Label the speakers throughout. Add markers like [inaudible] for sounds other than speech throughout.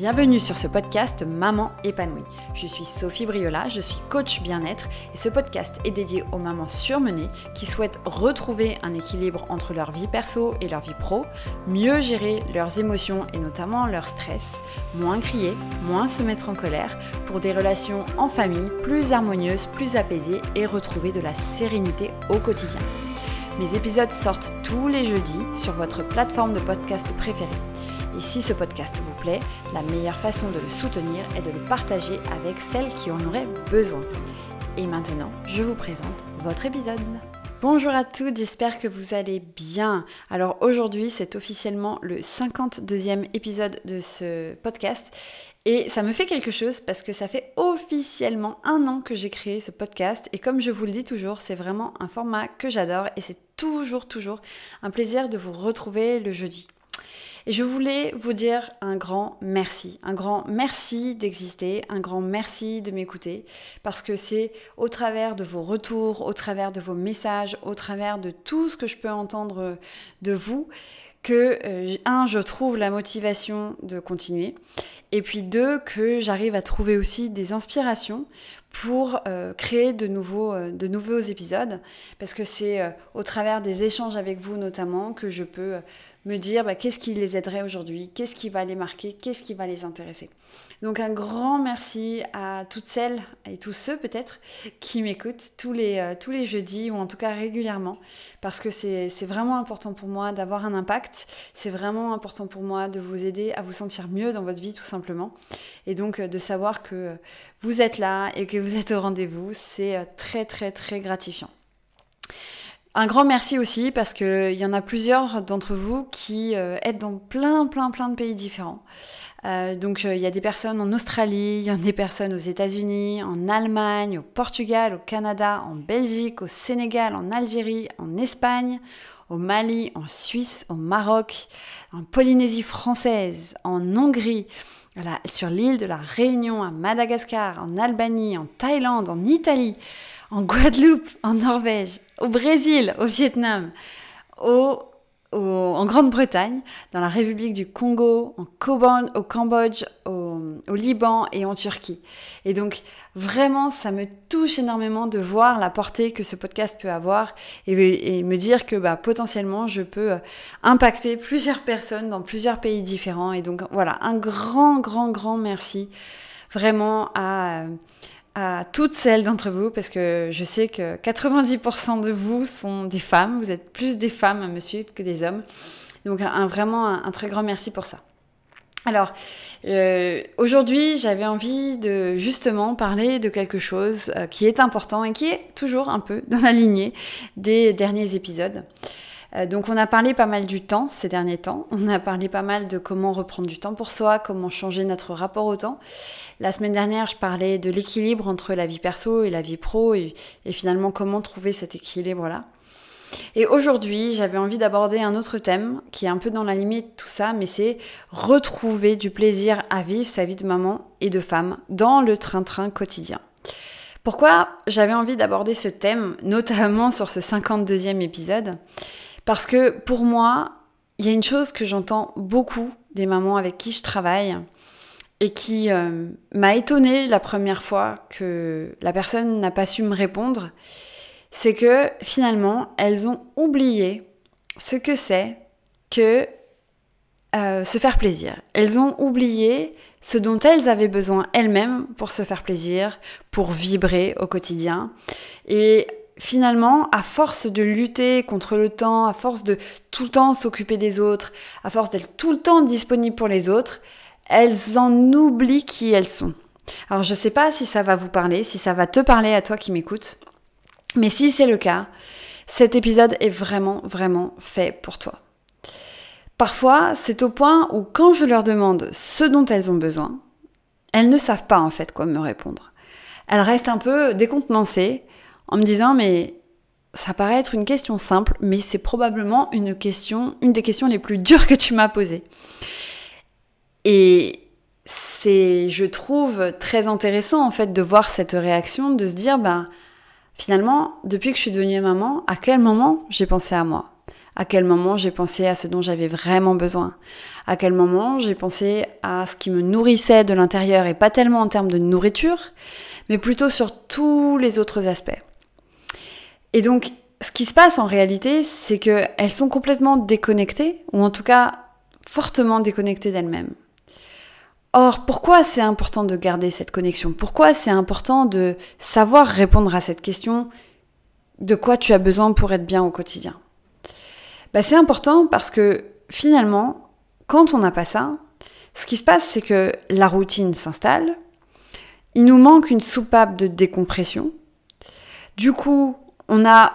Speaker 1: Bienvenue sur ce podcast Maman épanouie. Je suis Sophie Briola, je suis coach bien-être et ce podcast est dédié aux mamans surmenées qui souhaitent retrouver un équilibre entre leur vie perso et leur vie pro, mieux gérer leurs émotions et notamment leur stress, moins crier, moins se mettre en colère pour des relations en famille plus harmonieuses, plus apaisées et retrouver de la sérénité au quotidien. Mes épisodes sortent tous les jeudis sur votre plateforme de podcast préférée. Et si ce podcast vous plaît, la meilleure façon de le soutenir est de le partager avec celles qui en auraient besoin. Et maintenant, je vous présente votre épisode. Bonjour à toutes, j'espère que vous allez bien. Alors aujourd'hui, c'est officiellement le 52e épisode de ce podcast. Et ça me fait quelque chose parce que ça fait officiellement un an que j'ai créé ce podcast. Et comme je vous le dis toujours, c'est vraiment un format que j'adore et c'est toujours, toujours un plaisir de vous retrouver le jeudi. Et je voulais vous dire un grand merci, un grand merci d'exister, un grand merci de m'écouter, parce que c'est au travers de vos retours, au travers de vos messages, au travers de tout ce que je peux entendre de vous, que, euh, un, je trouve la motivation de continuer, et puis deux, que j'arrive à trouver aussi des inspirations pour euh, créer de nouveaux, euh, de nouveaux épisodes, parce que c'est au travers des échanges avec vous notamment que je peux me dire bah, qu'est-ce qui les aiderait aujourd'hui, qu'est-ce qui va les marquer, qu'est-ce qui va les intéresser. Donc un grand merci à toutes celles et tous ceux peut-être qui m'écoutent tous les, euh, tous les jeudis ou en tout cas régulièrement parce que c'est vraiment important pour moi d'avoir un impact, c'est vraiment important pour moi de vous aider à vous sentir mieux dans votre vie tout simplement et donc euh, de savoir que vous êtes là et que vous êtes au rendez-vous, c'est euh, très très très gratifiant. Un grand merci aussi parce qu'il y en a plusieurs d'entre vous qui euh, êtes dans plein, plein, plein de pays différents. Euh, donc euh, il y a des personnes en Australie, il y a des personnes aux États-Unis, en Allemagne, au Portugal, au Canada, en Belgique, au Sénégal, en Algérie, en Espagne, au Mali, en Suisse, au Maroc, en Polynésie française, en Hongrie, sur l'île de la Réunion, à Madagascar, en Albanie, en Thaïlande, en Italie, en Guadeloupe, en Norvège, au Brésil, au Vietnam, au, en Grande-Bretagne, dans la République du Congo, en au Cambodge, au, Liban et en Turquie. Et donc vraiment, ça me touche énormément de voir la portée que ce podcast peut avoir et, me dire que bah, potentiellement je peux euh, impacter plusieurs personnes dans plusieurs pays différents. Et donc voilà, un grand, grand, grand merci vraiment à à toutes celles d'entre vous, parce que je sais que 90% de vous sont des femmes, vous êtes plus des femmes suivre que des hommes. Donc un, vraiment un, très grand merci pour ça. Alors, euh, aujourd'hui, j'avais envie de justement parler de quelque chose euh, qui est important et qui est toujours un peu dans la lignée des derniers épisodes. Euh, donc on a parlé pas mal du temps ces derniers temps, on a parlé pas mal de comment reprendre du temps pour soi, comment changer notre rapport au temps. La semaine dernière, je parlais de l'équilibre entre la vie perso et la vie pro et, finalement comment trouver cet équilibre-là. Et aujourd'hui, j'avais envie d'aborder un autre thème qui est un peu dans la limite de tout ça, mais c'est retrouver du plaisir à vivre sa vie de maman et de femme dans le train-train quotidien. Pourquoi j'avais envie d'aborder ce thème, notamment sur ce 52e épisode? Parce que pour moi, il y a une chose que j'entends beaucoup des mamans avec qui je travaille et qui euh, m'a étonnée la première fois que la personne n'a pas su me répondre, c'est que finalement, elles ont oublié ce que c'est que euh, se faire plaisir. Elles ont oublié ce dont elles avaient besoin elles-mêmes pour se faire plaisir, pour vibrer au quotidien. Et finalement, à force de lutter contre le temps, à force de tout le temps s'occuper des autres, à force d'être tout le temps disponible pour les autres, elles en oublient qui elles sont. Alors je ne sais pas si ça va vous parler, si ça va te parler à toi qui m'écoutes, mais si c'est le cas, cet épisode est vraiment, vraiment fait pour toi. Parfois, c'est au point où quand je leur demande ce dont elles ont besoin, elles ne savent pas en fait quoi me répondre. Elles restent un peu décontenancées en me disant mais ça paraît être une question simple, mais c'est probablement une question, une des questions les plus dures que tu m'as posées. Et c'est, je trouve, très intéressant en fait de voir cette réaction, de se dire ben finalement, depuis que je suis devenue maman, à quel moment j'ai pensé à moi? À quel moment j'ai pensé à ce dont j'avais vraiment besoin? À quel moment j'ai pensé à ce qui me nourrissait de l'intérieur et pas tellement en termes de nourriture, mais plutôt sur tous les autres aspects? Et donc, ce qui se passe en réalité, c'est qu'elles sont complètement déconnectées, ou en tout cas fortement déconnectées d'elles-mêmes. Or, pourquoi c'est important de garder cette connexion? Pourquoi c'est important de savoir répondre à cette question de quoi tu as besoin pour être bien au quotidien? Bah, C'est important parce que finalement, quand on n'a pas ça, ce qui se passe, c'est que la routine s'installe, il nous manque une soupape de décompression. Du coup, on a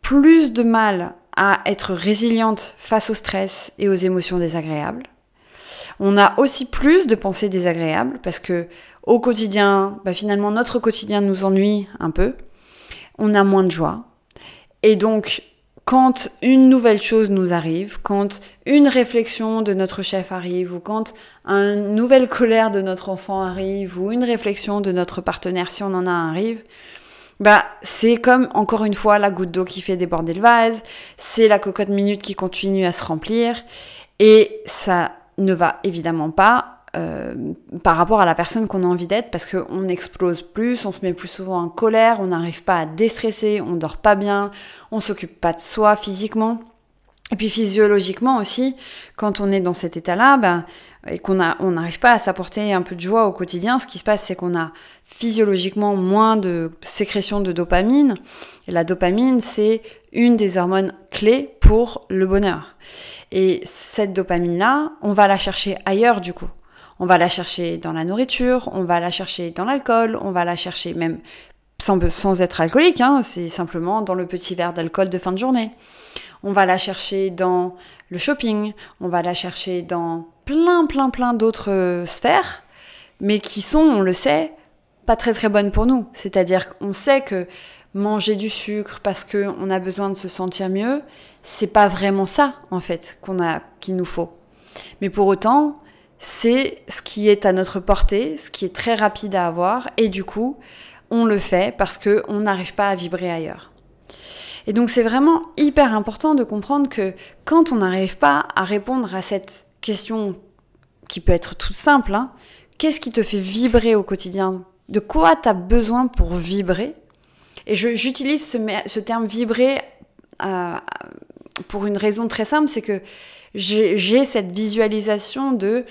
Speaker 1: plus de mal à être résiliente face au stress et aux émotions désagréables. On a aussi plus de pensées désagréables parce que au quotidien, bah finalement notre quotidien nous ennuie un peu. On a moins de joie. Et donc quand une nouvelle chose nous arrive, quand une réflexion de notre chef arrive, ou quand une nouvelle colère de notre enfant arrive, ou une réflexion de notre partenaire, si on en a un, arrive, bah, c'est comme, encore une fois, la goutte d'eau qui fait déborder le vase, c'est la cocotte minute qui continue à se remplir, et ça ne va évidemment pas euh, par rapport à la personne qu'on a envie d'être parce qu'on explose plus, on se met plus souvent en colère, on n'arrive pas à déstresser, on dort pas bien, on s'occupe pas de soi physiquement. Et puis physiologiquement aussi, quand on est dans cet état-là, ben, et qu'on on n'arrive pas à s'apporter un peu de joie au quotidien, ce qui se passe, c'est qu'on a physiologiquement moins de sécrétion de dopamine. Et la dopamine, c'est une des hormones clés pour le bonheur. Et cette dopamine-là, on va la chercher ailleurs du coup. On va la chercher dans la nourriture, on va la chercher dans l'alcool, on va la chercher même sans, sans être alcoolique, hein, c'est simplement dans le petit verre d'alcool de fin de journée. On va la chercher dans le shopping, on va la chercher dans plein, plein, plein d'autres euh, sphères, mais qui sont, on le sait, pas très très bonnes pour nous. C'est-à-dire qu'on sait que manger du sucre parce qu'on a besoin de se sentir mieux, c'est pas vraiment ça, en fait, qu'on a, qu'il nous faut. Mais pour autant, c'est ce qui est à notre portée, ce qui est très rapide à avoir, et du coup, on le fait parce qu'on n'arrive pas à vibrer ailleurs. Et donc c'est vraiment hyper important de comprendre que quand on n'arrive pas à répondre à cette question qui peut être toute simple, hein, qu'est-ce qui te fait vibrer au quotidien? De quoi tu as besoin pour vibrer? Et j'utilise ce, terme vibrer euh, pour une raison très simple, c'est que j'ai cette visualisation de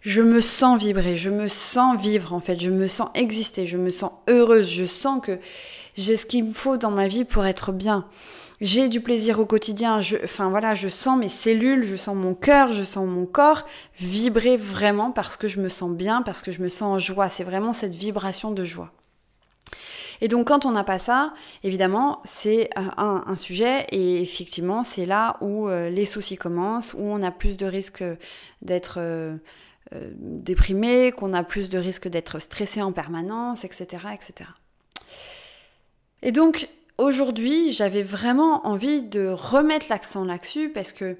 Speaker 1: je me sens vibrer, je me sens vivre en fait, je me sens exister, je me sens heureuse, je sens que j'ai ce qu'il me faut dans ma vie pour être bien. J'ai du plaisir au quotidien, je, enfin voilà, je sens mes cellules, je sens mon cœur, je sens mon corps vibrer vraiment parce que je me sens bien, parce que je me sens en joie. C'est vraiment cette vibration de joie. Et donc quand on n'a pas ça, évidemment, c'est un, sujet et effectivement, c'est là où euh, les soucis commencent, où on a plus de risques d'être euh, euh, déprimé, qu'on a plus de risques d'être stressé en permanence, etc., etc. Et donc aujourd'hui, j'avais vraiment envie de remettre l'accent là-dessus parce que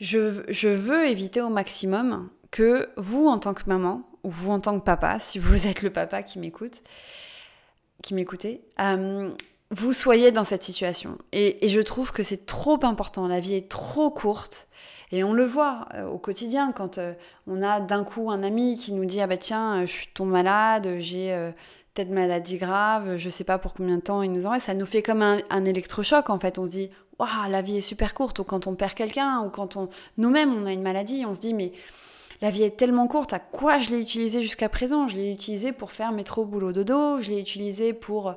Speaker 1: je, veux éviter au maximum que vous, en tant que maman, ou vous en tant que papa, si vous êtes le papa qui m'écoute, qui m'écoutez, euh, vous soyez dans cette situation. Et, je trouve que c'est trop important. La vie est trop courte. Et on le voit euh, au quotidien quand euh, on a d'un coup un ami qui nous dit ah bah tiens je tombé malade j'ai peut-être maladie grave je sais pas pour combien de temps il nous en reste ça nous fait comme un, électrochoc en fait. On se dit waouh la vie est super courte. Ou quand on perd quelqu'un ou quand on nous-mêmes on a une maladie on se dit mais la vie est tellement courte, à quoi je l'ai utilisé jusqu'à présent? Je l'ai utilisé pour faire métro, boulot, dodo, je l'ai utilisé pour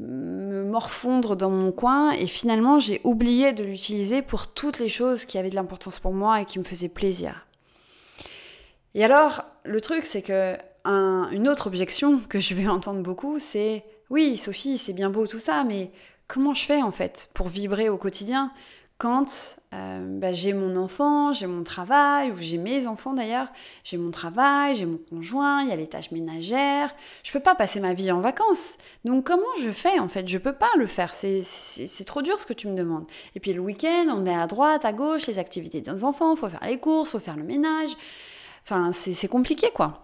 Speaker 1: me morfondre dans mon coin et finalement j'ai oublié de l'utiliser pour toutes les choses qui avaient de l'importance pour moi et qui me faisaient plaisir. Et alors, le truc c'est que une autre objection que je vais [laughs] entendre beaucoup, c'est oui, Sophie, c'est bien beau tout ça, mais comment je fais en fait pour vibrer au quotidien quand euh, bah, j'ai mon enfant, j'ai mon travail, ou j'ai mes enfants d'ailleurs, j'ai mon travail, j'ai mon conjoint, il y a les tâches ménagères, je peux pas passer ma vie en vacances. Donc comment je fais en fait? Je peux pas le faire, c'est trop dur ce que tu me demandes. Et puis le week-end, on est à droite, à gauche, les activités des enfants, faut faire les courses, faut faire le ménage. Enfin, c'est compliqué quoi.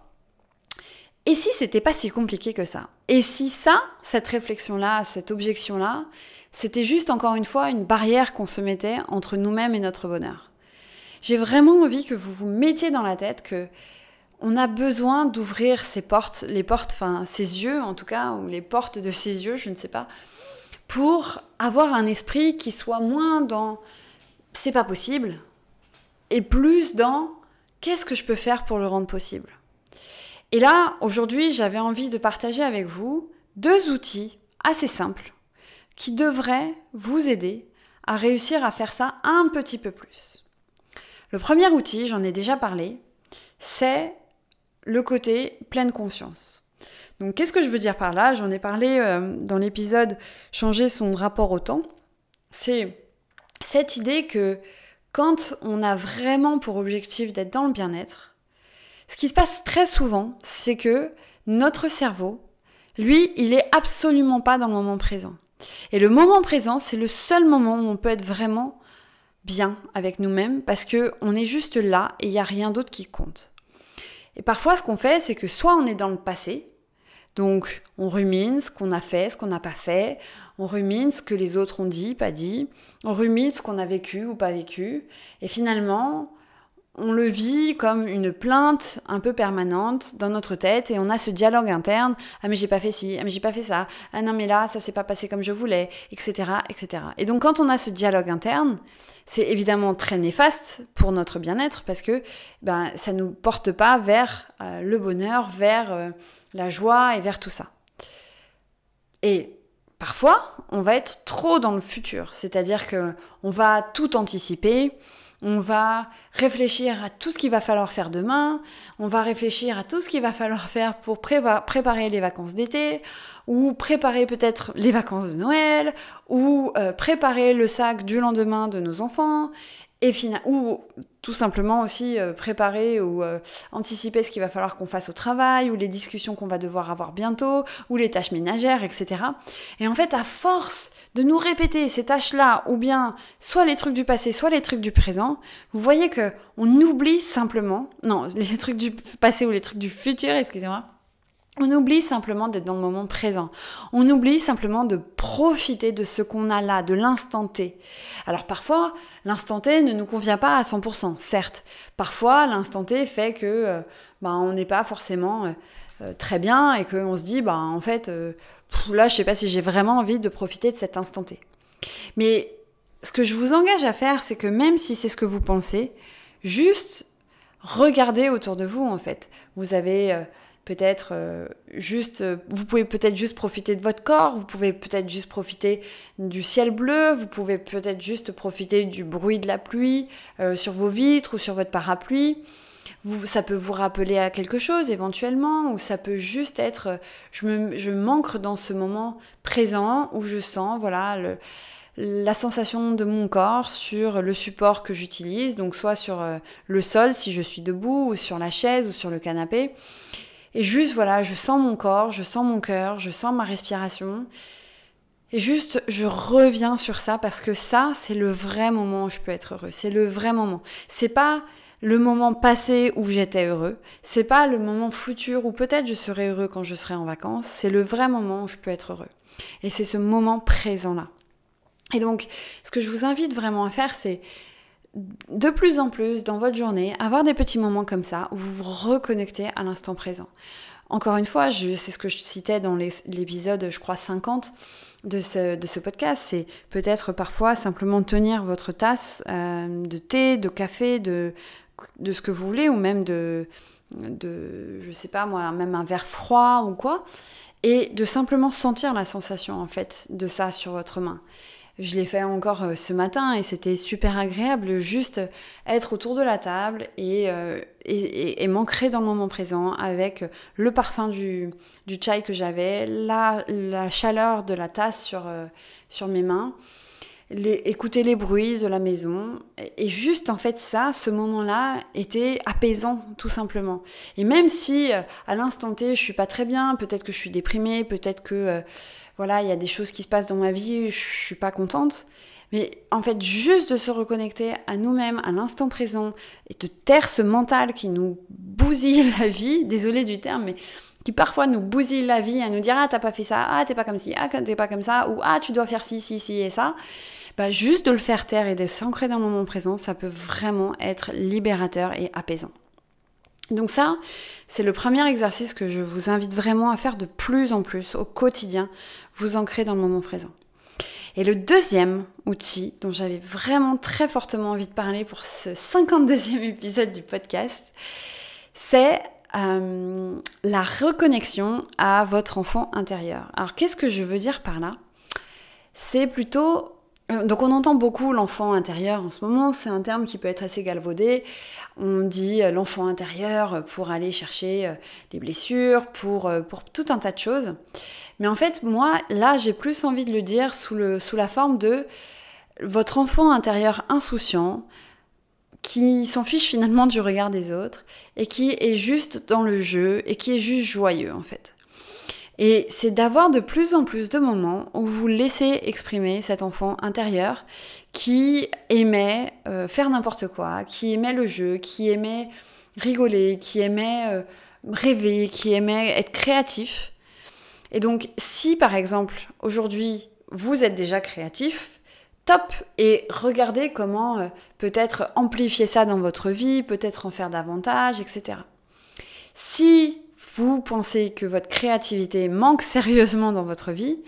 Speaker 1: Et si c'était pas si compliqué que ça? Et si ça, cette réflexion-là, cette objection-là, c'était juste encore une fois une barrière qu'on se mettait entre nous-mêmes et notre bonheur? J'ai vraiment envie que vous vous mettiez dans la tête que on a besoin d'ouvrir ses portes, les portes, enfin ses yeux en tout cas, ou les portes de ses yeux, je ne sais pas, pour avoir un esprit qui soit moins dans c'est pas possible et plus dans qu'est-ce que je peux faire pour le rendre possible? Et là, aujourd'hui, j'avais envie de partager avec vous deux outils assez simples qui devraient vous aider à réussir à faire ça un petit peu plus. Le premier outil, j'en ai déjà parlé, c'est le côté pleine conscience. Donc qu'est-ce que je veux dire par là? J'en ai parlé euh, dans l'épisode Changer son rapport au temps. C'est cette idée que quand on a vraiment pour objectif d'être dans le bien-être, ce qui se passe très souvent, c'est que notre cerveau, lui, il est absolument pas dans le moment présent. Et le moment présent, c'est le seul moment où on peut être vraiment bien avec nous-mêmes parce que on est juste là et il n'y a rien d'autre qui compte. Et parfois, ce qu'on fait, c'est que soit on est dans le passé, donc on rumine ce qu'on a fait, ce qu'on n'a pas fait, on rumine ce que les autres ont dit, pas dit, on rumine ce qu'on a vécu ou pas vécu, et finalement, on le vit comme une plainte un peu permanente dans notre tête et on a ce dialogue interne. Ah mais j'ai pas fait ci ah mais j'ai pas fait ça. Ah non mais là ça s'est pas passé comme je voulais etc etc et donc quand on a ce dialogue interne c'est évidemment très néfaste pour notre bien-être parce que ben ça nous porte pas vers euh, le bonheur vers euh, la joie et vers tout ça. Et parfois on va être trop dans le futur. C'est-à-dire que on va tout anticiper on va réfléchir à tout ce qu'il va falloir faire demain, on va réfléchir à tout ce qu'il va falloir faire pour préparer les vacances d'été, ou préparer peut-être les vacances de Noël, ou euh, préparer le sac du lendemain de nos enfants, et ou tout simplement aussi euh, préparer ou euh, anticiper ce qu'il va falloir qu'on fasse au travail, ou les discussions qu'on va devoir avoir bientôt, ou les tâches ménagères, etc. Et en fait, à force de nous répéter ces tâches-là, ou bien soit les trucs du passé, soit les trucs du présent, vous voyez que on oublie simplement, non, les trucs du passé ou les trucs du futur, excusez-moi, on oublie simplement d'être dans le moment présent. On oublie simplement de profiter de ce qu'on a là, de l'instant T. Alors parfois, l'instant T ne nous convient pas à 100%, certes. Parfois, l'instant T fait que euh, ben, on n'est pas forcément euh, euh, très bien et qu'on se dit, ben, en fait, là, je sais pas si j'ai vraiment envie de profiter de cet instant T. Mais ce que je vous engage à faire, c'est que même si c'est ce que vous pensez, juste regardez autour de vous, en fait. Vous avez peut-être euh, juste, euh, vous pouvez peut-être juste profiter de votre corps, vous pouvez peut-être juste profiter du ciel bleu, vous pouvez peut-être juste profiter du bruit de la pluie euh, sur vos vitres ou sur votre parapluie. Vous, ça peut vous rappeler à quelque chose éventuellement, ou ça peut juste être, je, me, je manque dans ce moment présent où je sens, voilà, la sensation de mon corps sur le support que j'utilise, donc soit sur le sol si je suis debout, ou sur la chaise, ou sur le canapé. Et juste, voilà, je sens mon corps, je sens mon cœur, je sens ma respiration. Et juste, je reviens sur ça parce que ça, c'est le vrai moment où je peux être heureux. C'est le vrai moment. C'est pas le moment passé où j'étais heureux. C'est pas le moment futur où peut-être je serai heureux quand je serai en vacances. C'est le vrai moment où je peux être heureux. Et c'est ce moment présent-là. Et donc, ce que je vous invite vraiment à faire, c'est de plus en plus dans votre journée, avoir des petits moments comme ça où vous vous reconnectez à l'instant présent. Encore une fois, c'est ce que je citais dans l'épisode, je crois, 50 de ce, podcast, c'est peut-être parfois simplement tenir votre tasse euh, de thé, de café, de, de ce que vous voulez, ou même de, de, je sais pas moi, même un verre froid ou quoi, et de simplement sentir la sensation en fait de ça sur votre main. Je l'ai fait encore euh, ce matin et c'était super agréable, juste être autour de la table et, euh, et, m'ancrer dans le moment présent avec le parfum du, du chai que j'avais, la, la, chaleur de la tasse sur, euh, sur mes mains, écouter les bruits de la maison. Et juste en fait ça, ce moment-là était apaisant tout simplement. Et même si à l'instant T je suis pas très bien, peut-être que je suis déprimée, peut-être que voilà, il y a des choses qui se passent dans ma vie, je suis pas contente. Mais en fait, juste de se reconnecter à nous-mêmes, à l'instant présent, et de taire ce mental qui nous bousille la vie, [laughs] désolé du terme, mais qui parfois nous bousille la vie à nous dire ah t'as pas fait ça, ah t'es pas comme ci, ah t'es pas comme ça, ou ah tu dois faire ci, ci, ci et ça. Bah, juste de le faire taire et de s'ancrer dans le moment présent, ça peut vraiment être libérateur et apaisant. Donc ça, c'est le premier exercice que je vous invite vraiment à faire de plus en plus au quotidien, vous ancrer dans le moment présent. Et le deuxième outil dont j'avais vraiment très fortement envie de parler pour ce 52e épisode du podcast, c'est euh, la reconnexion à votre enfant intérieur. Alors qu'est-ce que je veux dire par là? C'est plutôt donc on entend beaucoup l'enfant intérieur en ce moment, c'est un terme qui peut être assez galvaudé. On dit euh, l'enfant intérieur pour aller chercher euh, les blessures, pour, pour tout un tas de choses. Mais en fait, moi, là, j'ai plus envie de le dire sous, sous la forme de votre enfant intérieur insouciant, qui s'en fiche finalement du regard des autres, et qui est juste dans le jeu, et qui est juste joyeux en fait. Et c'est d'avoir de plus en plus de moments où vous laissez exprimer cet enfant intérieur qui aimait euh, faire n'importe quoi, qui aimait le jeu, qui aimait rigoler, qui aimait euh, rêver, qui aimait être créatif. Et donc si par exemple aujourd'hui vous êtes déjà créatif, top et regardez comment euh, peut-être amplifier ça dans votre vie, peut-être en faire davantage, etc. Si vous pensez que votre créativité manque sérieusement dans votre vie,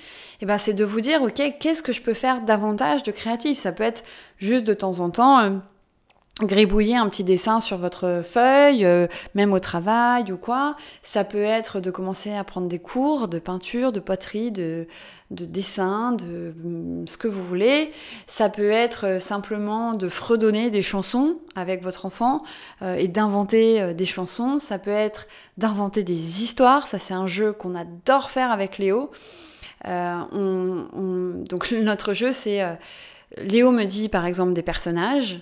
Speaker 1: eh ben c'est de vous dire ok qu'est-ce que je peux faire davantage de créatif? Ça peut être juste de temps en temps euh, gribouiller un petit dessin sur votre feuille, euh, même au travail ou quoi. Ça peut être de commencer à prendre des cours de peinture, de poterie, de, de dessin, de mm, ce que vous voulez. Ça peut être euh, simplement de fredonner des chansons avec votre enfant euh, et d'inventer des chansons. Ça peut être d'inventer des histoires. Ça, c'est un jeu qu'on adore faire avec Léo. donc [laughs] notre jeu, c'est... Léo me dit par exemple des personnages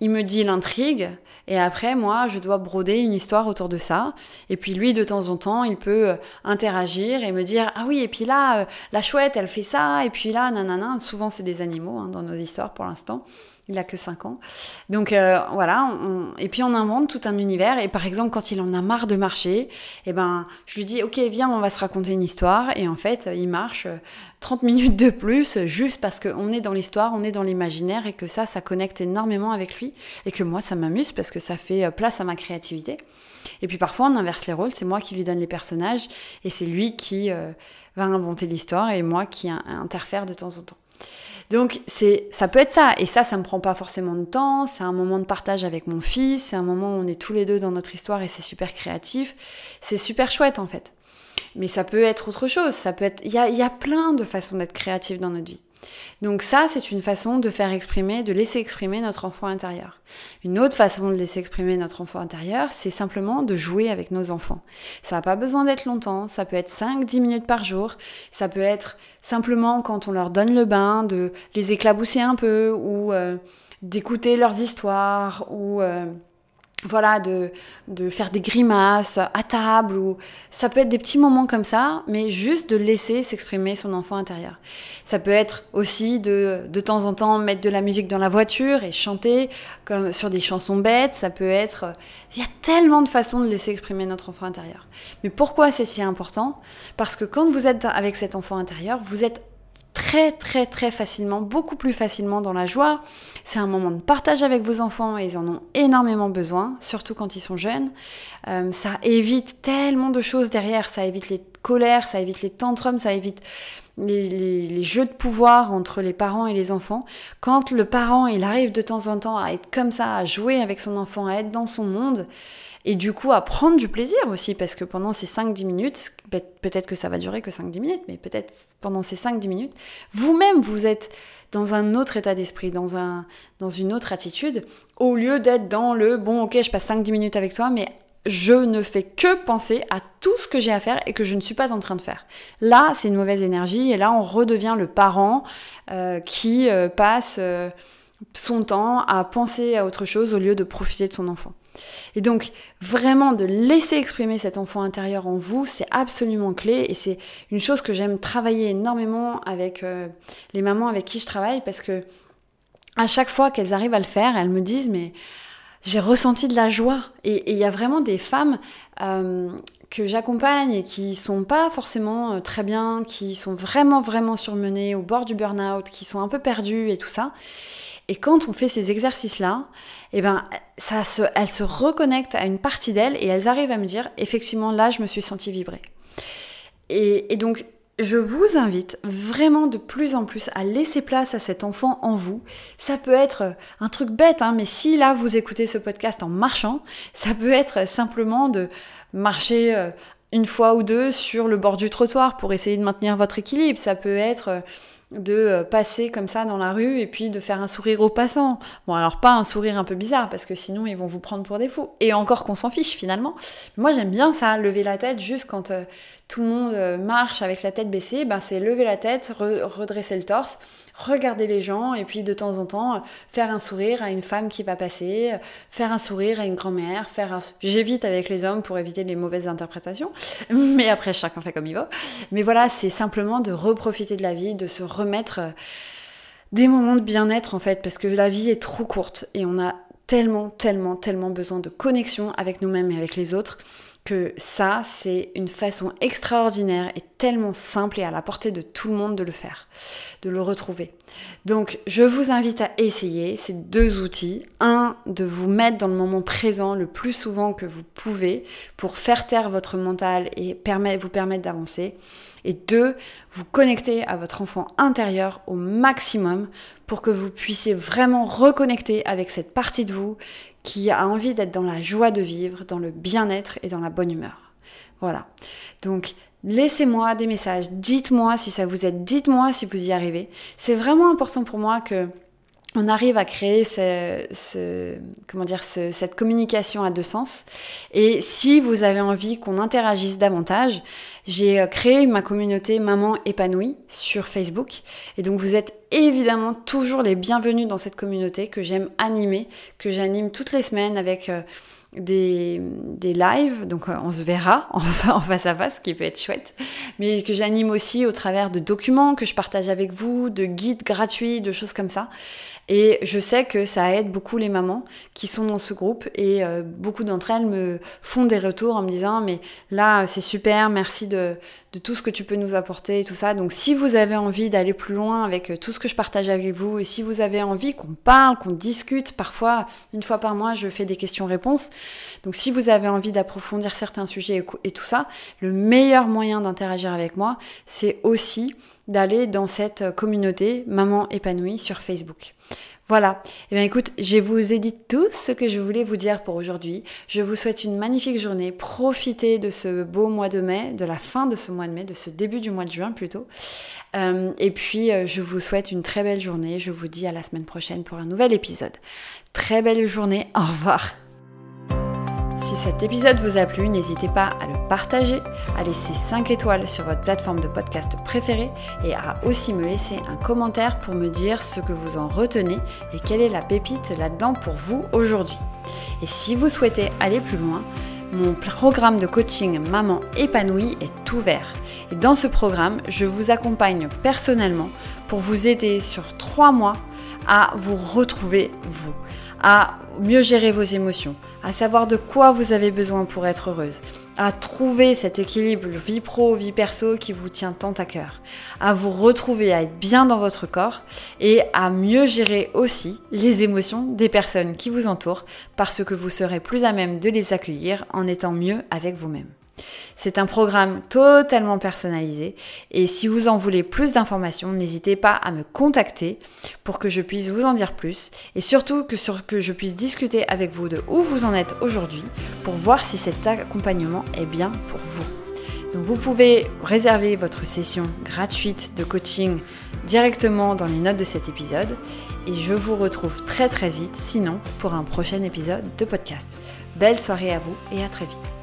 Speaker 1: il me dit l'intrigue, et après, moi, je dois broder une histoire autour de ça. Et puis lui, de temps en temps, il peut euh, interagir et me dire, ah oui, et puis là, euh, la chouette, elle fait ça, et puis là, nanana. Souvent, c'est des animaux hein, dans nos histoires pour l'instant il a que 5 ans. Donc euh, voilà, et puis on invente tout un univers. Et par exemple, quand il en a marre de marcher, eh ben, je lui dis, ok, viens, on va se raconter une histoire. Et en fait, il marche 30 euh, minutes de plus, juste parce qu'on est dans l'histoire, on est dans l'imaginaire, et que ça, ça connecte énormément avec lui. Et que moi, ça m'amuse parce que ça fait euh, place à ma créativité. Et puis parfois, on inverse les rôles, c'est moi qui lui donne les personnages, et c'est lui qui va inventer l'histoire, et moi qui interfère de temps en temps. Donc c'est, ça peut être ça. Et ça, ça me prend pas forcément de temps. C'est un moment de partage avec mon fils. C'est un moment où on est tous les deux dans notre histoire et c'est super créatif. C'est super chouette en fait. Mais ça peut être autre chose. Ça peut être, il y a, y a plein de façons d'être créatif dans notre vie. Donc ça, c'est une façon de faire exprimer, de laisser exprimer notre enfant intérieur. Une autre façon de laisser exprimer notre enfant intérieur, c'est simplement de jouer avec nos enfants. Ça n'a pas besoin d'être longtemps, ça peut être 5-10 minutes par jour, ça peut être simplement quand on leur donne le bain, de les éclabousser un peu, ou euh, d'écouter leurs histoires, ou... Euh, voilà, de, de faire des grimaces à table ou ça peut être des petits moments comme ça, mais juste de laisser s'exprimer son enfant intérieur. Ça peut être aussi de de temps en temps mettre de la musique dans la voiture et chanter comme sur des chansons bêtes. Ça peut être, il y a tellement de façons de laisser exprimer notre enfant intérieur. Mais pourquoi c'est si important? Parce que quand vous êtes avec cet enfant intérieur, vous êtes très très très facilement, beaucoup plus facilement dans la joie. C'est un moment de partage avec vos enfants et ils en ont énormément besoin, surtout quand ils sont jeunes. Euh, ça évite tellement de choses derrière, ça évite les colères, ça évite les tantrums, ça évite les, jeux de pouvoir entre les parents et les enfants. Quand le parent, il arrive de temps en temps à être comme ça, à jouer avec son enfant, à être dans son monde, et du coup à prendre du plaisir aussi, parce que pendant ces 5-10 minutes, peut-être que ça va durer que 5-10 minutes, mais peut-être pendant ces 5-10 minutes, vous-même, vous êtes dans un autre état d'esprit, dans, un, dans une autre attitude, au lieu d'être dans le bon, ok, je passe 5-10 minutes avec toi, mais je ne fais que penser à tout ce que j'ai à faire et que je ne suis pas en train de faire. Là, c'est une mauvaise énergie et là, on redevient le parent euh, qui euh, passe euh, son temps à penser à autre chose au lieu de profiter de son enfant. Et donc, vraiment de laisser exprimer cet enfant intérieur en vous, c'est absolument clé et c'est une chose que j'aime travailler énormément avec euh, les mamans avec qui je travaille parce que à chaque fois qu'elles arrivent à le faire, elles me disent mais j'ai ressenti de la joie. Et il y a vraiment des femmes euh, que j'accompagne et qui sont pas forcément euh, très bien, qui sont vraiment vraiment surmenées au bord du burn-out, qui sont un peu perdues et tout ça. Et quand on fait ces exercices-là, eh ben, ça se, elles se reconnectent à une partie d'elles et elles arrivent à me dire, effectivement, là, je me suis sentie vibrer. Et, donc, je vous invite vraiment de plus en plus à laisser place à cet enfant en vous. Ça peut être un truc bête, hein, mais si là vous écoutez ce podcast en marchant, ça peut être simplement de marcher euh, une fois ou deux sur le bord du trottoir pour essayer de maintenir votre équilibre. Ça peut être euh, de euh, passer comme ça dans la rue et puis de faire un sourire aux passants. Bon, alors pas un sourire un peu bizarre parce que sinon ils vont vous prendre pour des fous. Et encore qu'on s'en fiche finalement. Moi j'aime bien ça, lever la tête juste quand tout le monde marche avec la tête baissée. Ben, c'est lever la tête, redresser le torse regarder les gens et puis de temps en temps faire un sourire à une femme qui va passer, faire un sourire à une grand-mère, faire un... J'évite avec les hommes pour éviter les mauvaises interprétations, [laughs] mais après chacun fait comme il veut. Mais voilà, c'est simplement de reprofiter de la vie, de se remettre des moments de bien-être en fait, parce que la vie est trop courte et on a tellement, tellement, tellement besoin de connexion avec nous-mêmes et avec les autres que ça, c'est une façon extraordinaire et tellement simple et à la portée de tout le monde de le faire, de le retrouver. Donc, je vous invite à essayer ces deux outils. Un, de vous mettre dans le moment présent le plus souvent que vous pouvez pour faire taire votre mental et vous permettre d'avancer. Et deux, vous connecter à votre enfant intérieur au maximum pour que vous puissiez vraiment reconnecter avec cette partie de vous qui a envie d'être dans la joie de vivre, dans le bien-être et dans la bonne humeur. Voilà. Donc, laissez-moi des messages, dites-moi si ça vous aide, dites-moi si vous y arrivez. C'est vraiment important pour moi que on arrive à créer ce, comment dire, cette communication à deux sens. Et si vous avez envie qu'on interagisse davantage, j'ai euh, créé ma communauté Maman épanouie sur Facebook. Et donc vous êtes évidemment toujours les bienvenus dans cette communauté que j'aime animer, que j'anime toutes les semaines avec... Euh, des, des lives, donc euh, on se verra [laughs] en, face à face, ce qui peut être chouette, mais que j'anime aussi au travers de documents que je partage avec vous, de guides gratuits, de choses comme ça. Et je sais que ça aide beaucoup les mamans qui sont dans ce groupe et euh, beaucoup d'entre elles me font des retours en me disant mais là c'est super, merci de, de, tout ce que tu peux nous apporter et tout ça. Donc si vous avez envie d'aller plus loin avec euh, tout ce que je partage avec vous et si vous avez envie qu'on parle, qu'on discute, parfois une fois par mois je fais des questions-réponses. Donc si vous avez envie d'approfondir certains sujets et tout ça, le meilleur moyen d'interagir avec moi c'est aussi d'aller dans cette communauté Maman épanouie sur Facebook. Voilà. Eh bien écoute, je vous ai dit tout ce que je voulais vous dire pour aujourd'hui. Je vous souhaite une magnifique journée. Profitez de ce beau mois de mai, de la fin de ce mois de mai, de ce début du mois de juin plutôt. Euh, et puis euh, je vous souhaite une très belle journée. Je vous dis à la semaine prochaine pour un nouvel épisode. Très belle journée. Au revoir. Si cet épisode vous a plu, n'hésitez pas à le partager, à laisser 5 étoiles sur votre plateforme de podcast préférée et à aussi me laisser un commentaire pour me dire ce que vous en retenez et quelle est la pépite là-dedans pour vous aujourd'hui. Et si vous souhaitez aller plus loin, mon programme de coaching Maman épanouie est ouvert. Et dans ce programme, je vous accompagne personnellement pour vous aider sur 3 mois à vous retrouver vous, à mieux gérer vos émotions, à savoir de quoi vous avez besoin pour être heureuse, à trouver cet équilibre vie pro, vie perso qui vous tient tant à cœur, à vous retrouver, à être bien dans votre corps et à mieux gérer aussi les émotions des personnes qui vous entourent parce que vous serez plus à même de les accueillir en étant mieux avec vous-même. C'est un programme totalement personnalisé et si vous en voulez plus d'informations, n'hésitez pas à me contacter pour que je puisse vous en dire plus et surtout que, je puisse discuter avec vous de où vous en êtes aujourd'hui pour voir si cet accompagnement est bien pour vous. Donc vous pouvez réserver votre session gratuite de coaching directement dans les notes de cet épisode et je vous retrouve très très vite sinon pour un prochain épisode de podcast. Belle soirée à vous et à très vite.